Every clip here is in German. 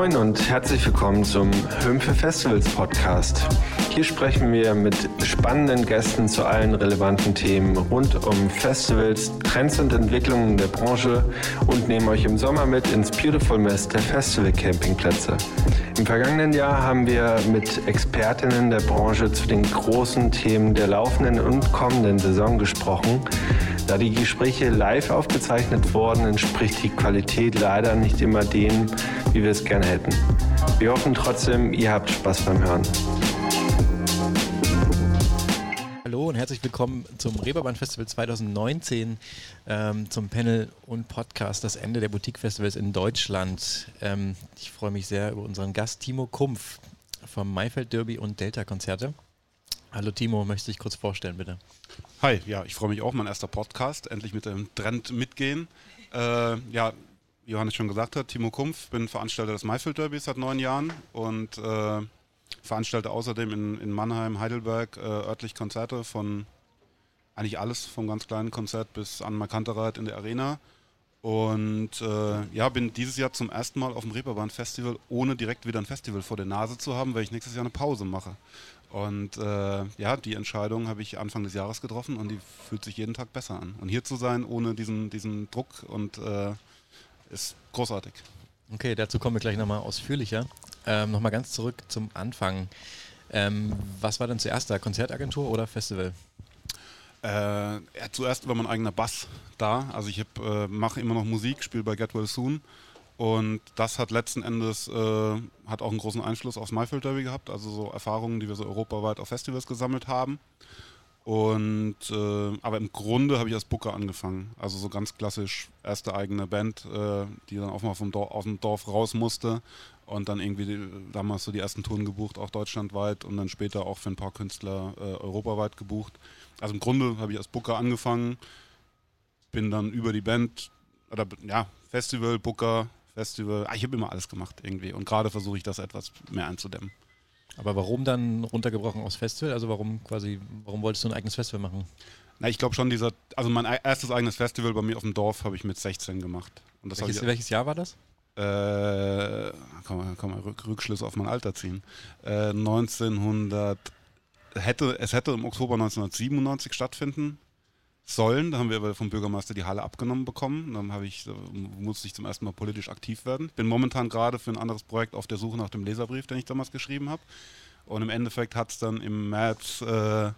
Moin und herzlich willkommen zum Hümpfe Festivals Podcast. Hier sprechen wir mit spannenden Gästen zu allen relevanten Themen rund um Festivals, Trends und Entwicklungen der Branche und nehmen euch im Sommer mit ins Beautiful Mess der Festival Campingplätze. Im vergangenen Jahr haben wir mit Expertinnen der Branche zu den großen Themen der laufenden und kommenden Saison gesprochen. Da die Gespräche live aufgezeichnet wurden, entspricht die Qualität leider nicht immer dem, wie wir es gerne hätten. Wir hoffen trotzdem, ihr habt Spaß beim Hören. Herzlich willkommen zum Reeperbahn Festival 2019, ähm, zum Panel und Podcast Das Ende der Boutique-Festivals in Deutschland. Ähm, ich freue mich sehr über unseren Gast Timo Kumpf vom Maifeld Derby und Delta Konzerte. Hallo Timo, möchtest du dich kurz vorstellen, bitte? Hi, ja, ich freue mich auch, mein erster Podcast, endlich mit dem Trend mitgehen. Äh, ja, Johannes schon gesagt hat, Timo Kumpf, bin Veranstalter des Maifeld Derbys seit neun Jahren und äh, veranstalte außerdem in, in Mannheim, Heidelberg äh, örtlich Konzerte von eigentlich alles, vom ganz kleinen Konzert bis an Markantereit in der Arena. Und äh, ja, bin dieses Jahr zum ersten Mal auf dem Reeperbahn Festival, ohne direkt wieder ein Festival vor der Nase zu haben, weil ich nächstes Jahr eine Pause mache. Und äh, ja, die Entscheidung habe ich Anfang des Jahres getroffen und die fühlt sich jeden Tag besser an. Und hier zu sein ohne diesen, diesen Druck und äh, ist großartig. Okay, dazu kommen wir gleich nochmal ausführlicher. Ähm, nochmal ganz zurück zum Anfang. Ähm, was war denn zuerst da? Konzertagentur oder Festival? Äh, ja, zuerst war mein eigener Bass da. Also ich äh, mache immer noch Musik, spiele bei Get Well Soon und das hat letzten Endes äh, hat auch einen großen Einfluss aufs Maifeld Derby gehabt, also so Erfahrungen, die wir so europaweit auf Festivals gesammelt haben. Und äh, aber im Grunde habe ich als Booker angefangen, also so ganz klassisch erste eigene Band, äh, die dann auch mal vom Dorf, aus dem Dorf raus musste und dann irgendwie damals so die ersten Touren gebucht, auch deutschlandweit und dann später auch für ein paar Künstler äh, europaweit gebucht. Also im Grunde habe ich als Booker angefangen, bin dann über die Band oder ja Festival Booker Festival. Ah, ich habe immer alles gemacht irgendwie. Und gerade versuche ich das etwas mehr einzudämmen. Aber warum dann runtergebrochen aufs Festival? Also warum quasi, warum wolltest du ein eigenes Festival machen? Na, ich glaube schon, dieser, also mein erstes eigenes Festival bei mir auf dem Dorf habe ich mit 16 gemacht. Und das welches, welches Jahr war das? Äh, kann man, Rückschlüsse auf mein Alter ziehen. Äh, 1900, hätte, es hätte im Oktober 1997 stattfinden sollen. Da haben wir aber vom Bürgermeister die Halle abgenommen bekommen. Dann ich, musste ich zum ersten Mal politisch aktiv werden. Bin momentan gerade für ein anderes Projekt auf der Suche nach dem Leserbrief, den ich damals geschrieben habe. Und im Endeffekt hat es dann im März, äh,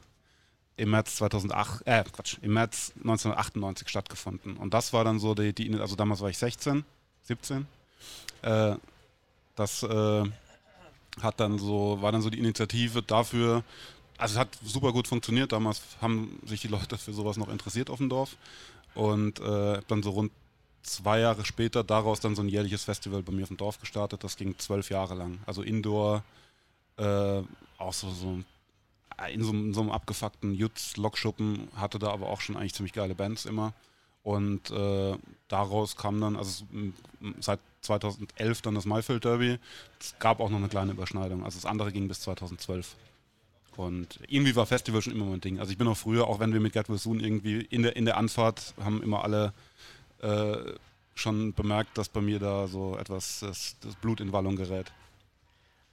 im März 2008, äh, Quatsch, im März 1998 stattgefunden. Und das war dann so die, die also damals war ich 16, 17. Äh, das äh, hat dann so, war dann so die Initiative dafür, also es hat super gut funktioniert. Damals haben sich die Leute für sowas noch interessiert auf dem Dorf. Und äh, dann so rund zwei Jahre später daraus dann so ein jährliches Festival bei mir auf dem Dorf gestartet. Das ging zwölf Jahre lang. Also Indoor, äh, auch so, so in, so, in so einem abgefuckten Jutz-Lokschuppen, hatte da aber auch schon eigentlich ziemlich geile Bands immer. Und äh, daraus kam dann, also seit 2011 dann das Maifeld Derby. Es gab auch noch eine kleine Überschneidung. Also das andere ging bis 2012. Und irgendwie war Festival schon immer mein Ding. Also ich bin auch früher, auch wenn wir mit Get Soon irgendwie in der, in der Anfahrt haben immer alle äh, schon bemerkt, dass bei mir da so etwas das, das, Blut in Wallung gerät.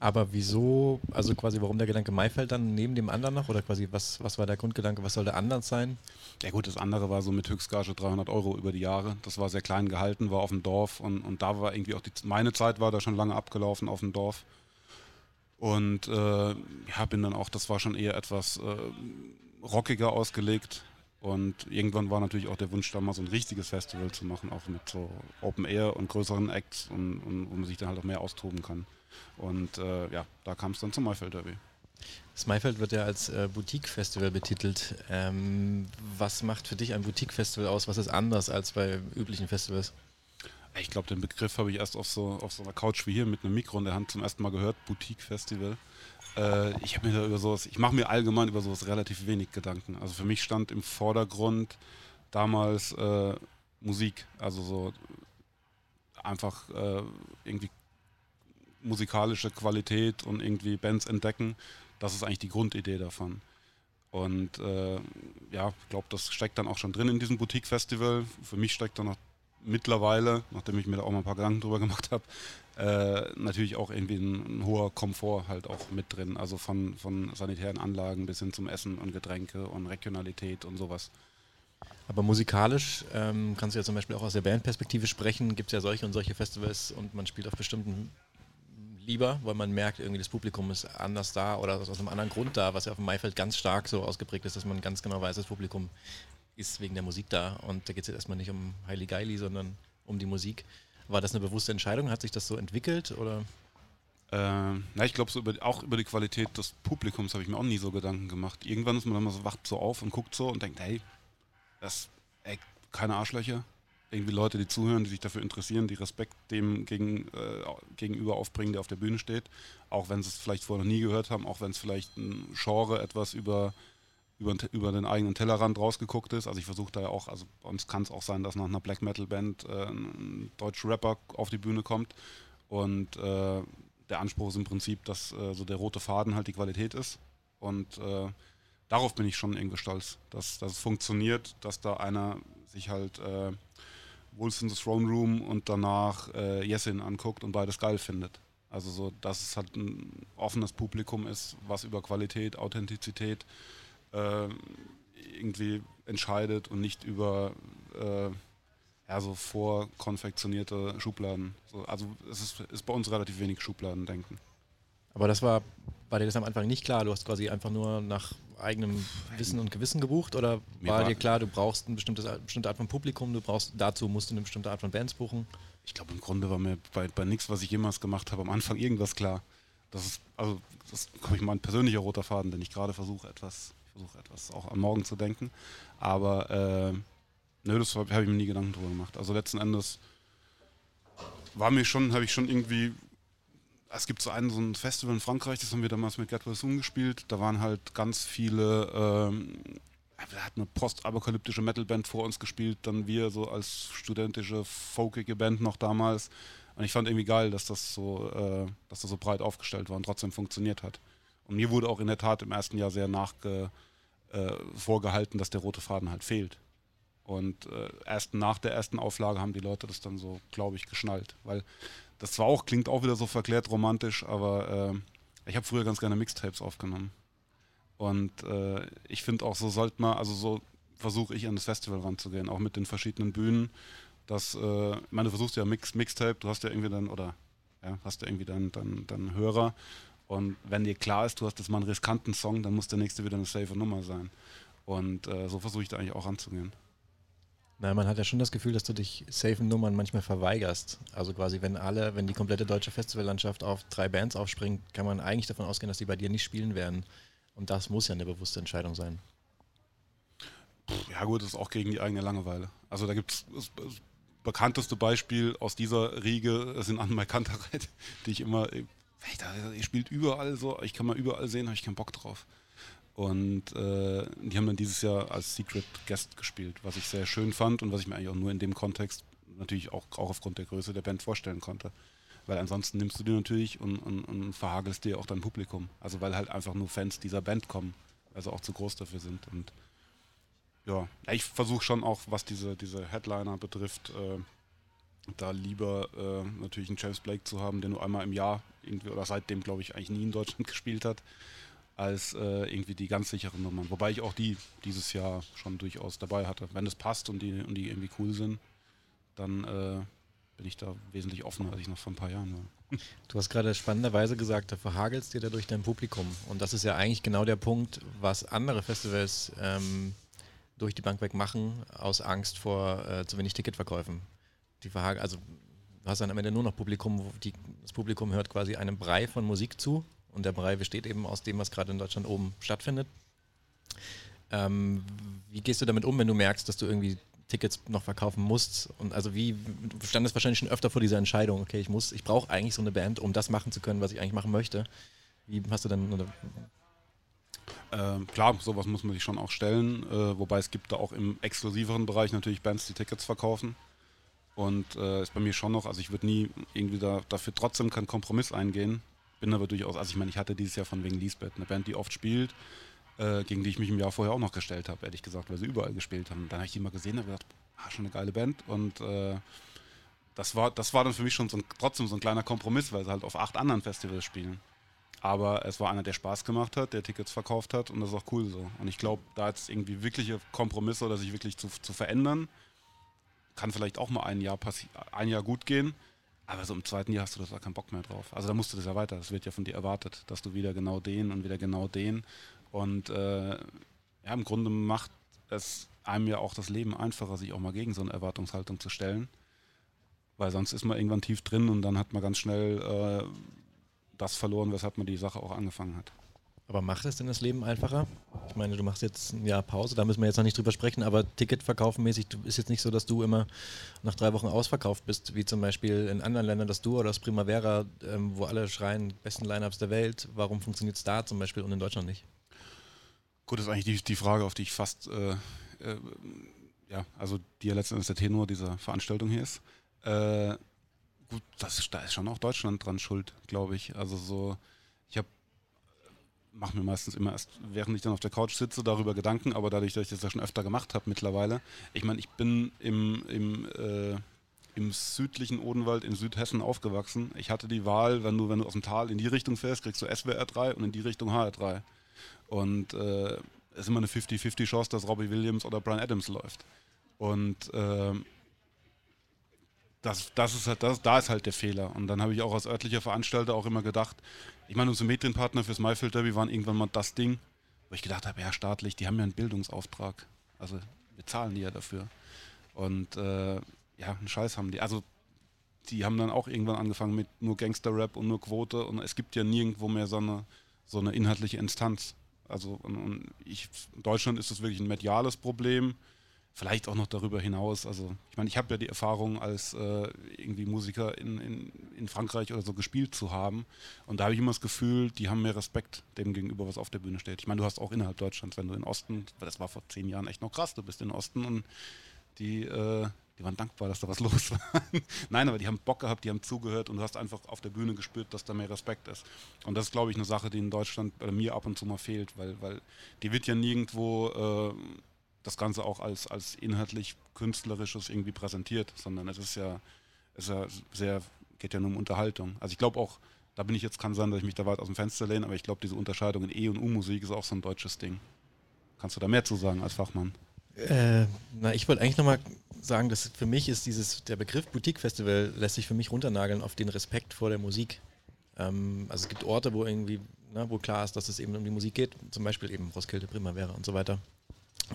Aber wieso, also quasi warum der Gedanke Maifeld dann neben dem anderen noch? Oder quasi was, was war der Grundgedanke, was soll der anders sein? Ja gut, das andere war so mit Höchstgage 300 Euro über die Jahre. Das war sehr klein gehalten, war auf dem Dorf und, und da war irgendwie auch die, meine Zeit war da schon lange abgelaufen auf dem Dorf. Und äh, ja, bin dann auch, das war schon eher etwas äh, rockiger ausgelegt. Und irgendwann war natürlich auch der Wunsch, da mal so ein richtiges Festival zu machen, auch mit so Open Air und größeren Acts und, und wo man sich dann halt auch mehr austoben kann. Und äh, ja, da kam es dann zum Maifeld Derby. Das Maifeld wird ja als äh, Boutique-Festival betitelt. Ähm, was macht für dich ein Boutique-Festival aus? Was ist anders als bei üblichen Festivals? Ich glaube, den Begriff habe ich erst auf so, auf so einer Couch wie hier mit einem Mikro in der Hand zum ersten Mal gehört, Boutique Festival. Äh, ich habe mir da über sowas, ich mache mir allgemein über sowas relativ wenig Gedanken. Also für mich stand im Vordergrund damals äh, Musik, also so einfach äh, irgendwie musikalische Qualität und irgendwie Bands entdecken. Das ist eigentlich die Grundidee davon. Und äh, ja, ich glaube, das steckt dann auch schon drin in diesem Boutique-Festival. Für mich steckt da noch mittlerweile, nachdem ich mir da auch mal ein paar Gedanken drüber gemacht habe, äh, natürlich auch irgendwie ein, ein, hoher Komfort halt auch mit drin. Also von, von sanitären Anlagen bis hin zum Essen und Getränke und Regionalität und sowas. Aber musikalisch ähm, kannst du ja zum Beispiel auch aus der Bandperspektive sprechen. Gibt es ja solche und solche Festivals und man spielt auf bestimmten lieber, weil man merkt, irgendwie das Publikum ist anders da oder aus einem anderen Grund da, was ja auf dem Maifeld ganz stark so ausgeprägt ist, dass man ganz genau weiß, das Publikum ist wegen der Musik da. Und da geht es jetzt erstmal nicht um Heili Geili, sondern um die Musik. War das eine bewusste Entscheidung? Hat sich das so entwickelt oder? Ähm, na, ich glaube, so auch über die Qualität des Publikums habe ich mir auch nie so Gedanken gemacht. Irgendwann ist man dann mal so, wacht so auf und guckt so und denkt, hey, das, ey, keine Arschlöcher. Irgendwie Leute, die zuhören, die sich dafür interessieren, die Respekt dem gegen, äh, gegenüber aufbringen, der auf der Bühne steht. Auch wenn sie es vielleicht vorher noch nie gehört haben, auch wenn es vielleicht ein Genre etwas über über, über den eigenen Tellerrand rausgeguckt ist. Also ich versuche da ja auch, also bei uns kann es auch sein, dass nach einer Black Metal Band äh, ein deutscher Rapper auf die Bühne kommt und äh, der Anspruch ist im Prinzip, dass äh, so der rote Faden halt die Qualität ist und äh, darauf bin ich schon irgendwie stolz, dass, dass es funktioniert, dass da einer sich halt äh, Wolves in the Throne Room und danach äh, Yesin anguckt und beides geil findet. Also so, dass es halt ein offenes Publikum ist, was über Qualität, Authentizität äh, irgendwie entscheidet und nicht über äh, ja, so vorkonfektionierte Schubladen. So, also es ist, ist bei uns relativ wenig Schubladendenken. Aber das war, war dir das am Anfang nicht klar? Du hast quasi einfach nur nach eigenem Wissen und Gewissen gebucht oder war, war dir klar, du brauchst eine bestimmte Art von Publikum, du brauchst dazu musst du eine bestimmte Art von Bands buchen? Ich glaube im Grunde war mir bei, bei nichts, was ich jemals gemacht habe, am Anfang irgendwas klar. Das ist, also das ist, glaube ich, mal ein persönlicher roter Faden, den ich gerade versuche etwas versuche etwas auch an morgen zu denken. Aber äh, nö, das habe ich mir nie Gedanken drüber gemacht. Also letzten Endes war mir schon, habe ich schon irgendwie. Es gibt so einen, so ein Festival in Frankreich, das haben wir damals mit Soon gespielt. Da waren halt ganz viele, ähm, da hat eine postapokalyptische Metalband vor uns gespielt, dann wir so als studentische, folkige Band noch damals. Und ich fand irgendwie geil, dass das so, äh, dass das so breit aufgestellt war und trotzdem funktioniert hat. Und mir wurde auch in der Tat im ersten Jahr sehr nachge, äh, vorgehalten, dass der rote Faden halt fehlt. Und äh, erst nach der ersten Auflage haben die Leute das dann so, glaube ich, geschnallt. Weil das zwar auch klingt auch wieder so verklärt romantisch, aber äh, ich habe früher ganz gerne Mixtapes aufgenommen. Und äh, ich finde auch, so sollte man, also so versuche ich an das Festival ranzugehen, auch mit den verschiedenen Bühnen. Dass, äh, meine, du versuchst ja Mix, Mixtape, du hast ja irgendwie dann, oder ja, hast ja irgendwie dann, dann, dann Hörer und wenn dir klar ist, du hast jetzt mal einen riskanten Song, dann muss der nächste wieder eine safe Nummer sein. Und äh, so versuche ich da eigentlich auch anzugehen. Nein, man hat ja schon das Gefühl, dass du dich safe Nummern manchmal verweigerst. Also quasi, wenn alle, wenn die komplette deutsche Festivallandschaft auf drei Bands aufspringt, kann man eigentlich davon ausgehen, dass die bei dir nicht spielen werden. Und das muss ja eine bewusste Entscheidung sein. Ja gut, das ist auch gegen die eigene Langeweile. Also da gibt es das bekannteste Beispiel aus dieser Riege sind Anne Kantereit, die ich immer ihr spielt überall so, ich kann mal überall sehen, habe ich keinen Bock drauf. Und äh, die haben dann dieses Jahr als Secret Guest gespielt, was ich sehr schön fand und was ich mir eigentlich auch nur in dem Kontext natürlich auch, auch aufgrund der Größe der Band vorstellen konnte. Weil ansonsten nimmst du die natürlich und, und, und verhagelst dir auch dein Publikum. Also weil halt einfach nur Fans dieser Band kommen, also auch zu groß dafür sind. Und ja, ich versuche schon auch, was diese, diese Headliner betrifft, äh, da lieber äh, natürlich einen James Blake zu haben, der nur einmal im Jahr irgendwie oder seitdem glaube ich eigentlich nie in Deutschland gespielt hat, als äh, irgendwie die ganz sicheren Nummern. Wobei ich auch die dieses Jahr schon durchaus dabei hatte. Wenn es passt und die, und die irgendwie cool sind, dann äh, bin ich da wesentlich offener, als ich noch vor ein paar Jahren war. Du hast gerade spannenderweise gesagt, da verhagelst dir dadurch dein Publikum. Und das ist ja eigentlich genau der Punkt, was andere Festivals ähm, durch die Bank weg machen, aus Angst vor äh, zu wenig Ticketverkäufen die also du hast dann am Ende nur noch Publikum, die, das Publikum hört quasi einem Brei von Musik zu und der Brei besteht eben aus dem, was gerade in Deutschland oben stattfindet. Ähm, wie gehst du damit um, wenn du merkst, dass du irgendwie Tickets noch verkaufen musst? Und also wie du standest wahrscheinlich schon öfter vor dieser Entscheidung, okay, ich muss, ich brauche eigentlich so eine Band, um das machen zu können, was ich eigentlich machen möchte. Wie hast du dann äh, klar, sowas muss man sich schon auch stellen, äh, wobei es gibt da auch im exklusiveren Bereich natürlich Bands, die Tickets verkaufen. Und äh, ist bei mir schon noch, also ich würde nie irgendwie da, dafür trotzdem keinen Kompromiss eingehen. Bin aber durchaus, also ich meine, ich hatte dieses Jahr von wegen Lisbeth, eine Band, die oft spielt, äh, gegen die ich mich im Jahr vorher auch noch gestellt habe, ehrlich gesagt, weil sie überall gespielt haben. Dann habe ich die mal gesehen und gedacht, ah, schon eine geile Band und äh, das war, das war dann für mich schon so ein, trotzdem so ein kleiner Kompromiss, weil sie halt auf acht anderen Festivals spielen. Aber es war einer, der Spaß gemacht hat, der Tickets verkauft hat und das ist auch cool so. Und ich glaube, da jetzt irgendwie wirkliche Kompromisse oder sich wirklich zu, zu verändern, kann vielleicht auch mal ein Jahr, ein Jahr gut gehen. Aber so im zweiten Jahr hast du da keinen Bock mehr drauf. Also da musst du das ja weiter. Das wird ja von dir erwartet, dass du wieder genau den und wieder genau den. Und äh, ja, im Grunde macht es einem ja auch das Leben einfacher, sich auch mal gegen so eine Erwartungshaltung zu stellen. Weil sonst ist man irgendwann tief drin und dann hat man ganz schnell äh, das verloren, weshalb man die Sache auch angefangen hat. Aber macht es denn das Leben einfacher? Ich meine, du machst jetzt ein Jahr Pause, da müssen wir jetzt noch nicht drüber sprechen, aber Ticketverkaufenmäßig ist jetzt nicht so, dass du immer nach drei Wochen ausverkauft bist, wie zum Beispiel in anderen Ländern das Duo oder das Primavera, ähm, wo alle schreien, besten Lineups der Welt. Warum funktioniert es da zum Beispiel und in Deutschland nicht? Gut, das ist eigentlich die, die Frage, auf die ich fast, äh, äh, ja, also die ja letztendlich der Tenor dieser Veranstaltung hier ist. Äh, gut, das da ist schon auch Deutschland dran schuld, glaube ich. Also so, ich habe mache mir meistens immer erst, während ich dann auf der Couch sitze, darüber Gedanken, aber dadurch, dass ich das ja schon öfter gemacht habe mittlerweile. Ich meine, ich bin im, im, äh, im südlichen Odenwald in Südhessen aufgewachsen. Ich hatte die Wahl, wenn du, wenn du aus dem Tal in die Richtung fährst, kriegst du SWR 3 und in die Richtung HR3. Und äh, es ist immer eine 50-50 Chance, dass Robbie Williams oder Brian Adams läuft. Und äh, das, das ist halt, das, da ist halt der Fehler. Und dann habe ich auch als örtlicher Veranstalter auch immer gedacht, ich meine, unsere Medienpartner fürs Mayfield Derby waren irgendwann mal das Ding, wo ich gedacht habe, ja, staatlich, die haben ja einen Bildungsauftrag. Also wir zahlen die ja dafür. Und äh, ja, einen Scheiß haben die. Also die haben dann auch irgendwann angefangen mit nur Gangster-Rap und nur Quote und es gibt ja nirgendwo mehr so eine, so eine inhaltliche Instanz. Also und, und ich, in Deutschland ist das wirklich ein mediales Problem vielleicht auch noch darüber hinaus. Also ich meine, ich habe ja die Erfahrung als äh, irgendwie Musiker in, in, in Frankreich oder so gespielt zu haben. Und da habe ich immer das Gefühl, die haben mehr Respekt dem gegenüber, was auf der Bühne steht. Ich meine, du hast auch innerhalb Deutschlands, wenn du in Osten, das war vor zehn Jahren echt noch krass, du bist in Osten und die, äh, die waren dankbar, dass da was los war. Nein, aber die haben Bock gehabt, die haben zugehört und du hast einfach auf der Bühne gespürt, dass da mehr Respekt ist. Und das ist, glaube ich, eine Sache, die in Deutschland bei mir ab und zu mal fehlt, weil, weil die wird ja nirgendwo äh, das Ganze auch als, als inhaltlich künstlerisches irgendwie präsentiert, sondern es ist ja, es ist ja sehr, geht ja nur um Unterhaltung. Also ich glaube auch, da bin ich jetzt, kann sein, dass ich mich da weit aus dem Fenster lehne, aber ich glaube, diese Unterscheidung in E- und U-Musik ist auch so ein deutsches Ding. Kannst du da mehr zu sagen als Fachmann? Äh, na, ich wollte eigentlich nochmal sagen, dass für mich ist dieses, der Begriff Boutique-Festival lässt sich für mich runternageln auf den Respekt vor der Musik. Ähm, also es gibt Orte, wo irgendwie, na, wo klar ist, dass es eben um die Musik geht, zum Beispiel eben Roskilde, Primavera und so weiter.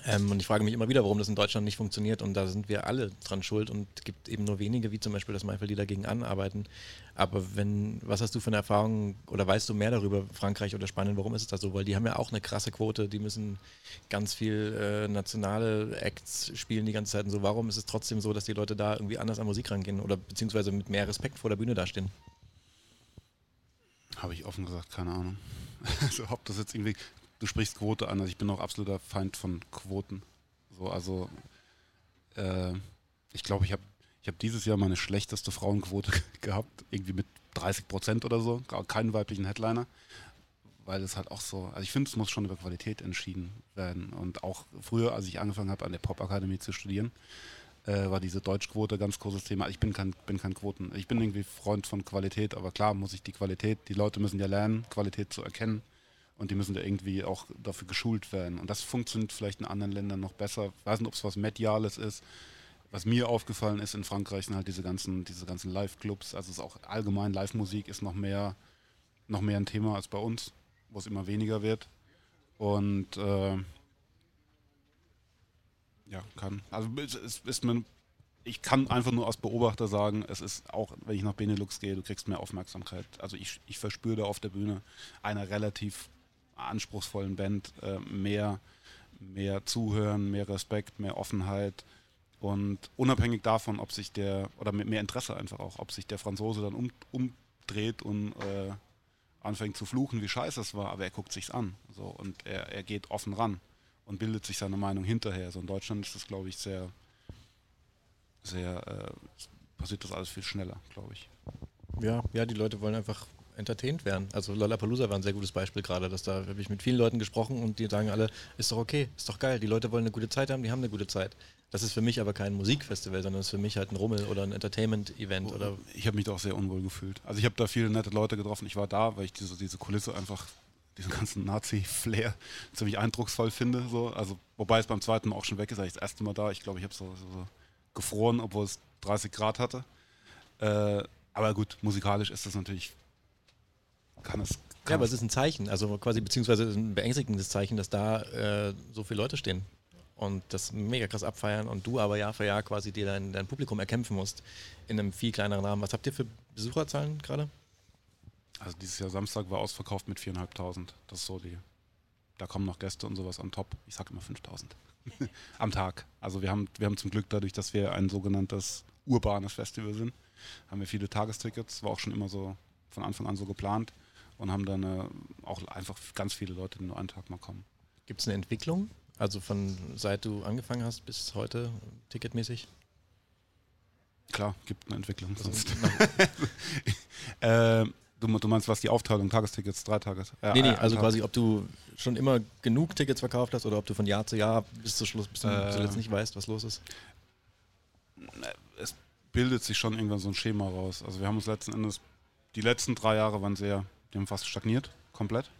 Ähm, und ich frage mich immer wieder, warum das in Deutschland nicht funktioniert. Und da sind wir alle dran schuld und es gibt eben nur wenige, wie zum Beispiel das Maifel, die dagegen anarbeiten. Aber wenn, was hast du für eine Erfahrung oder weißt du mehr darüber, Frankreich oder Spanien, warum ist es da so? Weil die haben ja auch eine krasse Quote, die müssen ganz viel äh, nationale Acts spielen die ganze Zeit und so. Warum ist es trotzdem so, dass die Leute da irgendwie anders an Musik rangehen oder beziehungsweise mit mehr Respekt vor der Bühne dastehen? Habe ich offen gesagt keine Ahnung. Also ob das jetzt irgendwie du sprichst Quote an, also ich bin auch absoluter Feind von Quoten. So, also äh, ich glaube, ich habe ich hab dieses Jahr meine schlechteste Frauenquote gehabt, irgendwie mit 30 Prozent oder so, keinen weiblichen Headliner, weil es halt auch so, also ich finde, es muss schon über Qualität entschieden werden. Und auch früher, als ich angefangen habe, an der Popakademie zu studieren, äh, war diese Deutschquote ganz großes Thema. Ich bin kein, bin kein Quoten, ich bin irgendwie Freund von Qualität, aber klar muss ich die Qualität, die Leute müssen ja lernen, Qualität zu erkennen und die müssen da irgendwie auch dafür geschult werden. Und das funktioniert vielleicht in anderen Ländern noch besser. Ich weiß nicht, ob es was Mediales ist. Was mir aufgefallen ist in Frankreich sind halt diese ganzen, diese ganzen Live-Clubs. Also es ist auch allgemein Live-Musik ist noch mehr, noch mehr ein Thema als bei uns, wo es immer weniger wird. Und äh, ja, kann. Also es ist mir, ich kann einfach nur als Beobachter sagen, es ist auch, wenn ich nach Benelux gehe, du kriegst mehr Aufmerksamkeit. Also ich, ich verspüre da auf der Bühne eine relativ anspruchsvollen Band äh, mehr, mehr Zuhören, mehr Respekt, mehr Offenheit. Und unabhängig davon, ob sich der, oder mit mehr Interesse einfach auch, ob sich der Franzose dann um, umdreht und äh, anfängt zu fluchen, wie scheiße es war, aber er guckt sich's an. So, und er, er geht offen ran und bildet sich seine Meinung hinterher. So in Deutschland ist das, glaube ich, sehr, sehr, äh, passiert das alles viel schneller, glaube ich. Ja, ja, die Leute wollen einfach entertained werden. Also Lollapalooza war ein sehr gutes Beispiel gerade, dass da habe ich mit vielen Leuten gesprochen und die sagen alle, ist doch okay, ist doch geil, die Leute wollen eine gute Zeit haben, die haben eine gute Zeit. Das ist für mich aber kein Musikfestival, sondern ist für mich halt ein Rummel oder ein Entertainment-Event. Oh, ich habe mich da auch sehr unwohl gefühlt. Also ich habe da viele nette Leute getroffen. Ich war da, weil ich diese, diese Kulisse einfach, diesen ganzen Nazi-Flair ziemlich eindrucksvoll finde. So. Also, wobei es beim zweiten Mal auch schon weg ist, ich das erste Mal da. Ich glaube, ich habe so, so, so, gefroren, obwohl es 30 Grad hatte. Äh, aber gut, musikalisch ist das natürlich, kann es. Kann ja, aber es ist ein Zeichen, also quasi beziehungsweise ein beängstigendes Zeichen, dass da äh, so viele Leute stehen und das mega krass abfeiern und du aber Jahr für Jahr quasi dir dein, dein Publikum erkämpfen musst in einem viel kleineren Rahmen. Was habt ihr für Besucherzahlen gerade? Also dieses Jahr Samstag war ausverkauft mit 4.500. Das ist so die. Da kommen noch Gäste und sowas on top. Ich sag immer 5.000 am Tag. Also wir haben, wir haben zum Glück dadurch, dass wir ein sogenanntes urbanes Festival sind, haben wir viele Tagestickets. War auch schon immer so von Anfang an so geplant und haben dann äh, auch einfach ganz viele Leute, die nur einen Tag mal kommen. Gibt es eine Entwicklung? Also von seit du angefangen hast bis heute ticketmäßig? Klar, gibt eine Entwicklung also, sonst. äh, du, du, meinst, was die Aufteilung, Tagestickets, drei Tage? Äh, nee, nee, also quasi, ob du schon immer genug Tickets verkauft hast oder ob du von Jahr zu Jahr bis zum Schluss, bis du äh, zuletzt nicht weißt, was los ist? Es bildet sich schon irgendwann so ein Schema raus. Also wir haben uns letzten Endes, die letzten drei Jahre waren sehr, die haben fast stagniert, komplett.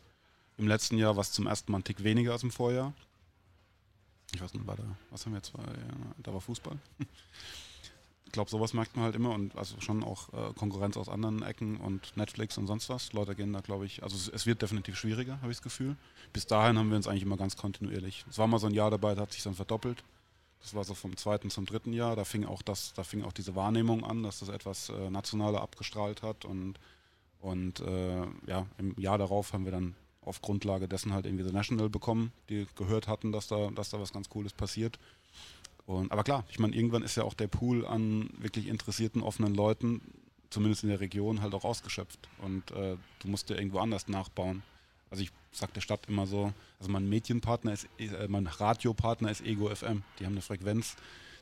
Im letzten Jahr war es zum ersten Mal ein Tick weniger als im Vorjahr. Ich weiß nicht, war da, was haben wir jetzt? Da war Fußball. Ich glaube, sowas merkt man halt immer und also schon auch äh, Konkurrenz aus anderen Ecken und Netflix und sonst was. Leute gehen da, glaube ich, also es, es, wird definitiv schwieriger, habe ich das Gefühl. Bis dahin haben wir uns eigentlich immer ganz kontinuierlich. Es war mal so ein Jahr dabei, da hat sich dann verdoppelt. Das war so vom zweiten zum dritten Jahr. Da fing auch das, da fing auch diese Wahrnehmung an, dass das etwas äh, nationaler abgestrahlt hat und und äh, ja, im Jahr darauf haben wir dann auf Grundlage dessen halt irgendwie The National bekommen, die gehört hatten, dass da, dass da was ganz Cooles passiert. Und, aber klar, ich meine, irgendwann ist ja auch der Pool an wirklich interessierten, offenen Leuten, zumindest in der Region, halt auch ausgeschöpft. Und äh, du musst dir irgendwo anders nachbauen. Also ich sag der Stadt immer so, also mein Medienpartner ist, äh, mein Radiopartner ist Ego FM. Die haben eine Frequenz.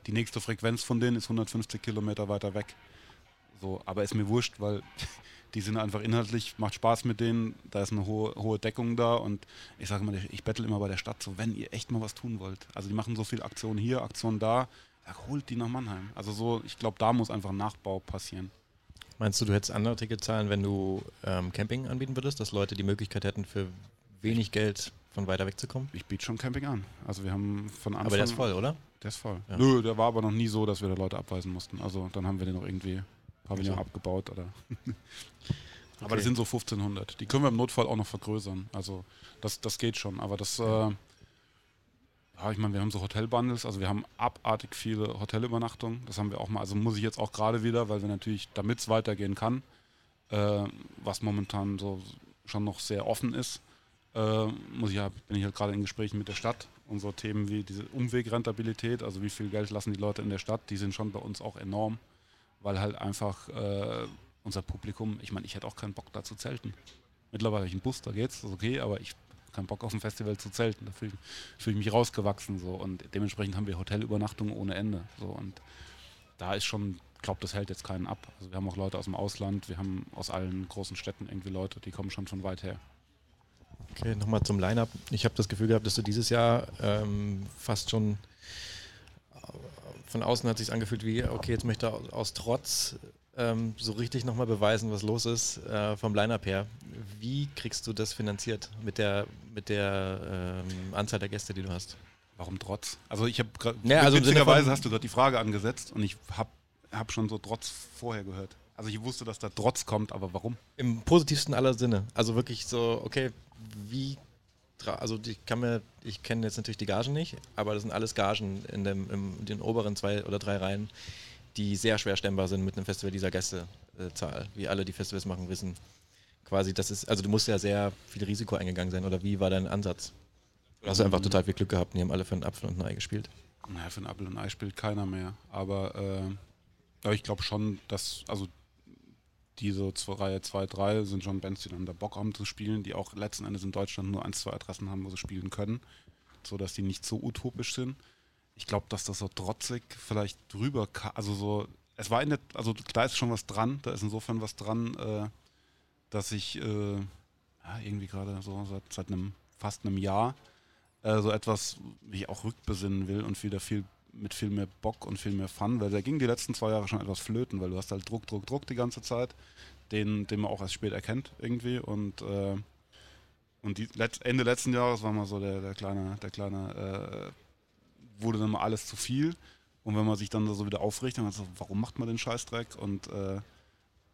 Die nächste Frequenz von denen ist 150 Kilometer weiter weg. So, aber ist mir wurscht, weil die sind einfach inhaltlich, macht Spaß mit denen, da ist eine hohe, hohe Deckung da und ich sage immer, ich bettel immer bei der Stadt so, wenn ihr echt mal was tun wollt. Also die machen so viel Aktionen hier, Aktionen da, sag, holt die nach Mannheim. Also so, ich glaube, da muss einfach ein Nachbau passieren. Meinst du, du hättest andere Ticketzahlen, wenn du ähm, Camping anbieten würdest, dass Leute die Möglichkeit hätten, für wenig Geld von weiter weg zu kommen? Ich biete schon Camping an. Also wir haben von Anfang Aber der ist voll, oder? Der ist voll. Ja. Nö, der war aber noch nie so, dass wir da Leute abweisen mussten. Also dann haben wir den noch irgendwie Pavillon also. abgebaut oder. aber okay. das sind so 1500. Die können wir im Notfall auch noch vergrößern. Also das, das geht schon. Aber das, äh, ja, ich meine, wir haben so Hotelbundles, also wir haben abartig viele Hotelübernachtungen. Das haben wir auch mal. Also muss ich jetzt auch gerade wieder, weil wir natürlich, damit es weitergehen kann, äh, was momentan so schon noch sehr offen ist, äh, muss ich ja, bin ich halt gerade in Gesprächen mit der Stadt und so Themen wie diese Umwegrentabilität, also wie viel Geld lassen die Leute in der Stadt, die sind schon bei uns auch enorm weil halt einfach äh, unser Publikum, ich meine, ich hätte auch keinen Bock da zu zelten. Mittlerweile habe ich einen Bus, da geht's, das ist okay, aber ich habe keinen Bock auf dem Festival zu zelten. Da fühle ich, fühl ich, mich rausgewachsen so und dementsprechend haben wir Hotelübernachtungen ohne Ende. So und da ist schon, ich glaube, das hält jetzt keinen ab. Also wir haben auch Leute aus dem Ausland, wir haben aus allen großen Städten irgendwie Leute, die kommen schon von weit her. Okay, nochmal zum Line-Up. Ich habe das Gefühl gehabt, dass du dieses Jahr ähm, fast schon von außen hat sich angefühlt wie, okay, jetzt möchte er aus Trotz ähm, so richtig nochmal beweisen, was los ist äh, vom Line-Up her. Wie kriegst du das finanziert mit der, mit der ähm, Anzahl der Gäste, die du hast? Warum Trotz? Also ich habe gerade, ja, also witzigerweise hast du gerade die Frage angesetzt und ich habe hab schon so Trotz vorher gehört. Also ich wusste, dass da Trotz kommt, aber warum? Im positivsten aller Sinne. Also wirklich so, okay, wie also ich kann mir, ich kenne jetzt natürlich die Gagen nicht, aber das sind alles Gagen in, dem, in den oberen zwei oder drei Reihen, die sehr schwer stemmbar sind mit einem Festival dieser Gästezahl. Wie alle, die Festivals machen, wissen. Quasi, das ist, also du musst ja sehr viel Risiko eingegangen sein, oder wie war dein Ansatz? Oder hast du einfach total viel Glück gehabt und die haben alle für einen Apfel und ein Ei gespielt? Naja, für einen Apfel und ein Ei spielt keiner mehr. Aber, äh, ich glaube schon, dass, also diese zwei, Reihe 2, 3 sind schon Bands, die dann da Bock haben zu spielen, die auch letzten Endes in Deutschland nur ein, zwei Adressen haben, wo sie spielen können, sodass die nicht so utopisch sind. Ich glaube, dass das so trotzig vielleicht drüber also so, es war in der, also da ist schon was dran, da ist insofern was dran, äh, dass ich äh, ja, irgendwie gerade so seit, seit einem fast einem Jahr äh, so etwas, wie ich auch rückbesinnen will und wieder viel mit viel mehr Bock und viel mehr Fun, weil da ging die letzten zwei Jahre schon etwas flöten, weil du hast halt Druck, Druck, Druck die ganze Zeit, den, den man auch erst spät erkennt irgendwie und äh, und die, Ende letzten Jahres war mal so der, der kleine, der kleine, äh, wurde dann mal alles zu viel. Und wenn man sich dann so wieder aufrichtet, dann so, warum macht man den Scheißdreck? Und äh,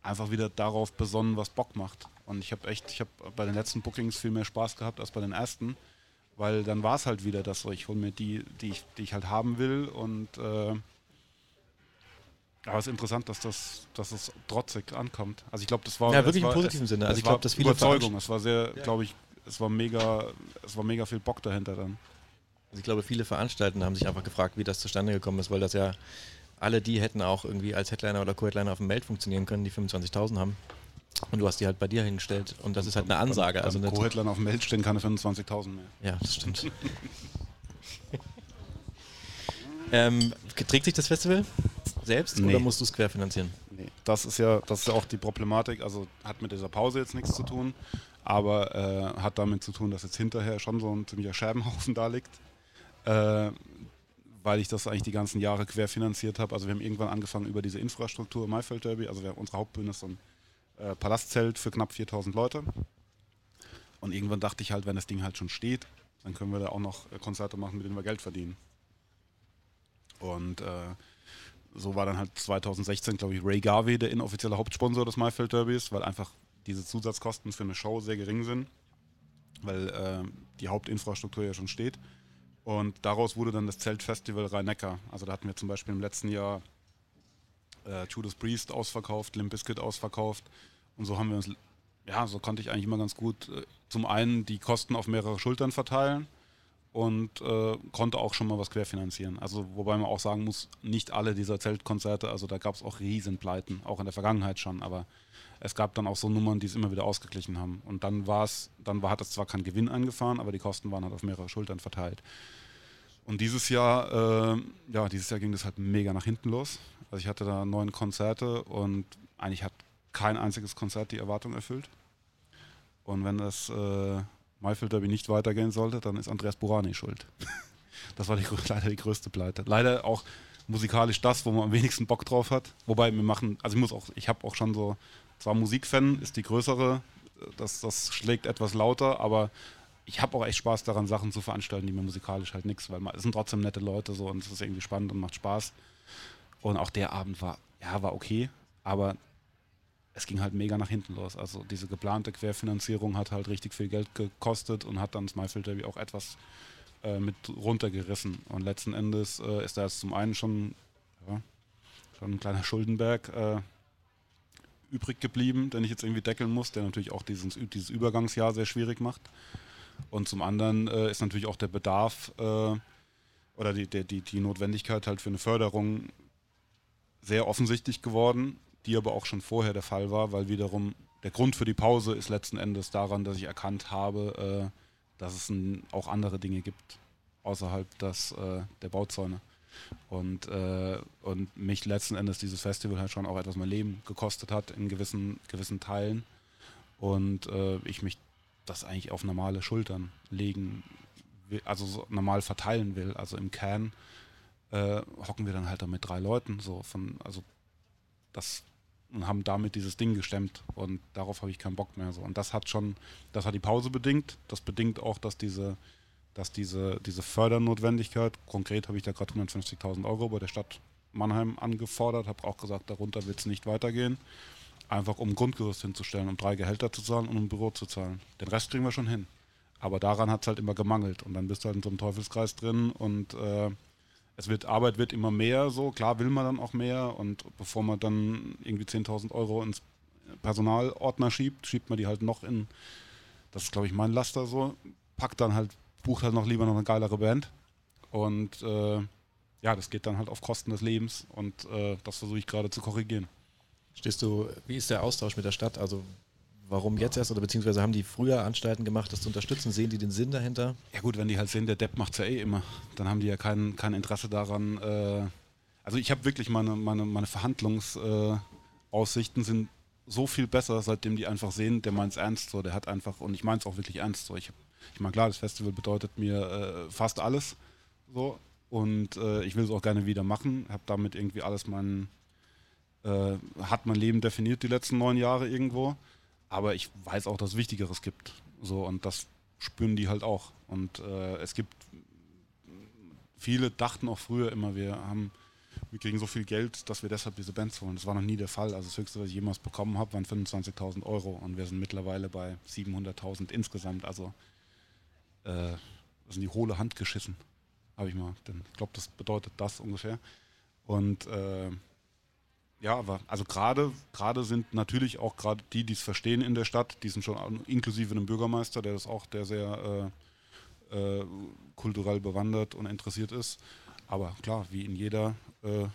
einfach wieder darauf besonnen, was Bock macht. Und ich habe echt, ich habe bei den letzten Bookings viel mehr Spaß gehabt als bei den ersten, weil dann war es halt wieder das so, ich hole mir die, die ich, die ich halt haben will und äh, aber es ist interessant, dass das, dass das trotzig ankommt. Also ich glaube, das war ja wirklich im positiven es, Sinne. Also ich glaube, das viele Überzeugung. Es war sehr, ja. glaube ich, es war mega, es war mega viel Bock dahinter dann. Also ich glaube, viele Veranstalter haben sich einfach gefragt, wie das zustande gekommen ist, weil das ja alle die hätten auch irgendwie als Headliner oder Co-Headliner auf dem Meld funktionieren können, die 25.000 haben. Und du hast die halt bei dir hingestellt und das ist halt eine Ansage. Also Co-Headliner auf dem Meld stehen keine 25.000 mehr. Ja, das stimmt. ähm, trägt sich das Festival selbst nee. oder musst du es querfinanzieren? Nee, das ist ja, das ist ja auch die Problematik. Also hat mit dieser Pause jetzt nichts zu tun, aber äh, hat damit zu tun, dass jetzt hinterher schon so ein ziemlicher Scherbenhaufen da liegt. Äh, weil ich das eigentlich die ganzen Jahre querfinanziert habe. Also wir haben irgendwann angefangen über diese Infrastruktur Maifeld Derby. Also unsere Hauptbühne ist so ein äh, Palastzelt für knapp 4000 Leute. Und irgendwann dachte ich halt, wenn das Ding halt schon steht, dann können wir da auch noch äh, Konzerte machen, mit denen wir Geld verdienen. Und äh, so war dann halt 2016, glaube ich, Ray Garvey der inoffizielle Hauptsponsor des Maifeld Derbys, weil einfach diese Zusatzkosten für eine Show sehr gering sind, weil äh, die Hauptinfrastruktur ja schon steht. Und daraus wurde dann das Zeltfestival Rhein-Neckar. Also da hatten wir zum Beispiel im letzten Jahr äh, Judas Priest ausverkauft, Limp Bizkit ausverkauft. Und so haben wir uns, ja, so konnte ich eigentlich immer ganz gut äh, zum einen die Kosten auf mehrere Schultern verteilen und äh, konnte auch schon mal was querfinanzieren. Also wobei man auch sagen muss, nicht alle dieser Zeltkonzerte, also da gab es auch Riesenpleiten, auch in der Vergangenheit schon, aber es gab dann auch so Nummern, die es immer wieder ausgeglichen haben. Und dann war es, dann war, hat es zwar keinen Gewinn eingefahren, aber die Kosten waren halt auf mehrere Schultern verteilt. Und dieses Jahr, äh, ja, dieses Jahr ging das halt mega nach hinten los. Also ich hatte da neun Konzerte und eigentlich hat kein einziges Konzert die Erwartung erfüllt. Und wenn das äh, Maifeld Derby nicht weitergehen sollte, dann ist Andreas Burani schuld. das war die, leider die größte Pleite. Leider auch musikalisch das, wo man am wenigsten Bock drauf hat. Wobei wir machen, also ich muss auch, ich habe auch schon so, zwar Musikfan ist die größere, das, das schlägt etwas lauter, aber ich habe auch echt Spaß daran, Sachen zu veranstalten, die mir musikalisch halt nichts, weil es sind trotzdem nette Leute so und es ist irgendwie spannend und macht Spaß. Und auch der Abend war, ja, war okay, aber es ging halt mega nach hinten los. Also diese geplante Querfinanzierung hat halt richtig viel Geld gekostet und hat dann Smyfield Derby auch etwas äh, mit runtergerissen. Und letzten Endes äh, ist da jetzt zum einen schon, ja, schon ein kleiner Schuldenberg äh, übrig geblieben, den ich jetzt irgendwie deckeln muss, der natürlich auch dieses, dieses Übergangsjahr sehr schwierig macht. Und zum anderen äh, ist natürlich auch der Bedarf äh, oder die, die, die Notwendigkeit halt für eine Förderung sehr offensichtlich geworden, die aber auch schon vorher der Fall war, weil wiederum der Grund für die Pause ist letzten Endes daran, dass ich erkannt habe, äh, dass es ein, auch andere Dinge gibt außerhalb des, äh, der Bauzäune. Und, äh, und mich letzten Endes dieses Festival halt schon auch etwas mein Leben gekostet hat in gewissen, gewissen Teilen. Und äh, ich mich das eigentlich auf normale Schultern legen also so normal verteilen will. Also im Kern äh, hocken wir dann halt da mit drei Leuten so von, also das und haben damit dieses Ding gestemmt und darauf habe ich keinen Bock mehr so. Und das hat schon, das hat die Pause bedingt. Das bedingt auch, dass diese, dass diese, diese Fördernotwendigkeit, konkret habe ich da gerade 150.000 Euro bei der Stadt Mannheim angefordert, habe auch gesagt, darunter wird es nicht weitergehen einfach um Grundgerüst hinzustellen, um drei Gehälter zu zahlen und um ein Büro zu zahlen. Den Rest kriegen wir schon hin. Aber daran hat es halt immer gemangelt. Und dann bist du halt in so einem Teufelskreis drin und äh, es wird, Arbeit wird immer mehr so. Klar will man dann auch mehr und bevor man dann irgendwie 10.000 Euro ins Personalordner schiebt, schiebt man die halt noch in, das ist glaube ich mein Laster so, packt dann halt, bucht halt noch lieber noch eine geilere Band. Und äh, ja, das geht dann halt auf Kosten des Lebens und äh, das versuche ich gerade zu korrigieren. Stehst du, wie ist der Austausch mit der Stadt? Also warum jetzt erst oder beziehungsweise haben die früher Anstalten gemacht, das zu unterstützen? Sehen die den Sinn dahinter? Ja gut, wenn die halt sehen, der Depp macht es ja eh immer, dann haben die ja kein, kein Interesse daran. Äh, also ich habe wirklich meine, meine, meine Verhandlungsaussichten äh, sind so viel besser, seitdem die einfach sehen, der meint es ernst so, der hat einfach, und ich meine es auch wirklich ernst so. Ich, ich meine, klar, das Festival bedeutet mir äh, fast alles so und äh, ich will es auch gerne wieder machen, habe damit irgendwie alles mein, äh, hat mein Leben definiert die letzten neun Jahre irgendwo, aber ich weiß auch, dass es Wichtigeres gibt so und das spüren die halt auch und äh, es gibt viele dachten auch früher immer, wir haben wir kriegen so viel Geld, dass wir deshalb diese Bands holen. Das war noch nie der Fall. Also das Höchste, was ich jemals bekommen habe, waren 25.000 Euro und wir sind mittlerweile bei 700.000 insgesamt. Also äh, das sind die hohle Hand geschissen, habe ich mal. Denn ich glaube, das bedeutet das ungefähr. Und äh, ja, aber also gerade gerade sind natürlich auch gerade die, die es verstehen in der Stadt, die sind schon inklusive dem Bürgermeister, der das auch, der sehr äh, äh, kulturell bewandert und interessiert ist. Aber klar, wie in jeder äh,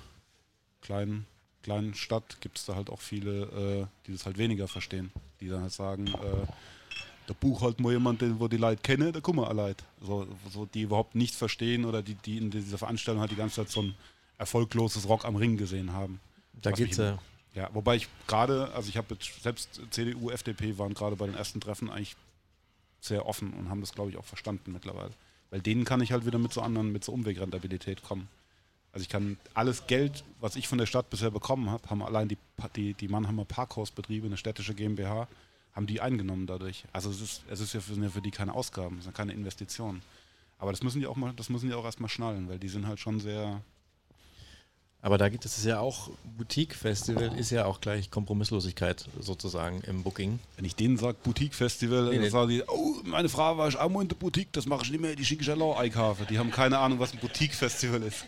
kleinen, kleinen Stadt gibt es da halt auch viele, äh, die das halt weniger verstehen. Die dann halt sagen, äh, der Buch halt mal jemand, den, wo die Leute kennen, da kommen wir Leute. So, so, die überhaupt nichts verstehen oder die, die in dieser Veranstaltung halt die ganze Zeit so ein erfolgloses Rock am Ring gesehen haben. Da geht's ja. Ja, wobei ich gerade, also ich habe jetzt selbst CDU, FDP waren gerade bei den ersten Treffen eigentlich sehr offen und haben das, glaube ich, auch verstanden mittlerweile. Weil denen kann ich halt wieder mit so anderen, mit so Umwegrentabilität kommen. Also ich kann alles Geld, was ich von der Stadt bisher bekommen habe, haben allein die, die, die Mannheimer Parkhausbetriebe, eine städtische GmbH, haben die eingenommen dadurch. Also es ist, es ist ja für, für die keine Ausgaben, es sind keine Investitionen. Aber das müssen die auch mal, das müssen die auch erstmal schnallen, weil die sind halt schon sehr, aber da gibt es ja auch, Boutique-Festival ist ja auch gleich Kompromisslosigkeit sozusagen im Booking. Wenn ich denen sage Boutique-Festival, nee, dann sagen die, oh, meine Frau war ich auch mal in der Boutique, das mache ich nicht mehr, die schicke ich ja einkaufen. Die haben keine Ahnung, was ein Boutique-Festival ist.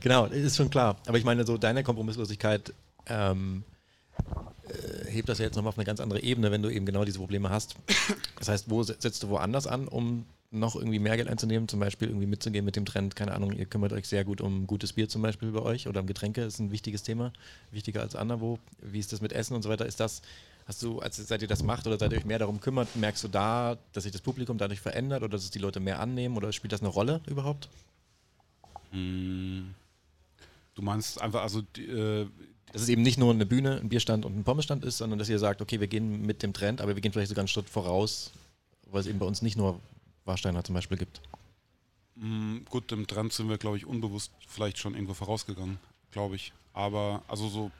Genau, ist schon klar. Aber ich meine, so deine Kompromisslosigkeit ähm, äh, hebt das ja jetzt nochmal auf eine ganz andere Ebene, wenn du eben genau diese Probleme hast. Das heißt, wo setzt du woanders an, um noch irgendwie mehr Geld einzunehmen, zum Beispiel irgendwie mitzugehen mit dem Trend, keine Ahnung, ihr kümmert euch sehr gut um gutes Bier zum Beispiel bei euch oder um Getränke, ist ein wichtiges Thema, wichtiger als anderswo. Wie ist das mit Essen und so weiter? Ist das, hast du, als seit ihr das macht oder seit ihr euch mehr darum kümmert, merkst du da, dass sich das Publikum dadurch verändert oder dass es die Leute mehr annehmen oder spielt das eine Rolle überhaupt? Hm. Du meinst einfach, also die, äh, dass es eben nicht nur eine Bühne, ein Bierstand und ein Pommesstand ist, sondern dass ihr sagt, okay, wir gehen mit dem Trend, aber wir gehen vielleicht sogar einen Schritt voraus, weil es eben bei uns nicht nur Warsteiner zum Beispiel gibt? Mm, gut, im Trend sind wir, glaube ich, unbewusst vielleicht schon irgendwo vorausgegangen, glaube ich. Aber also so,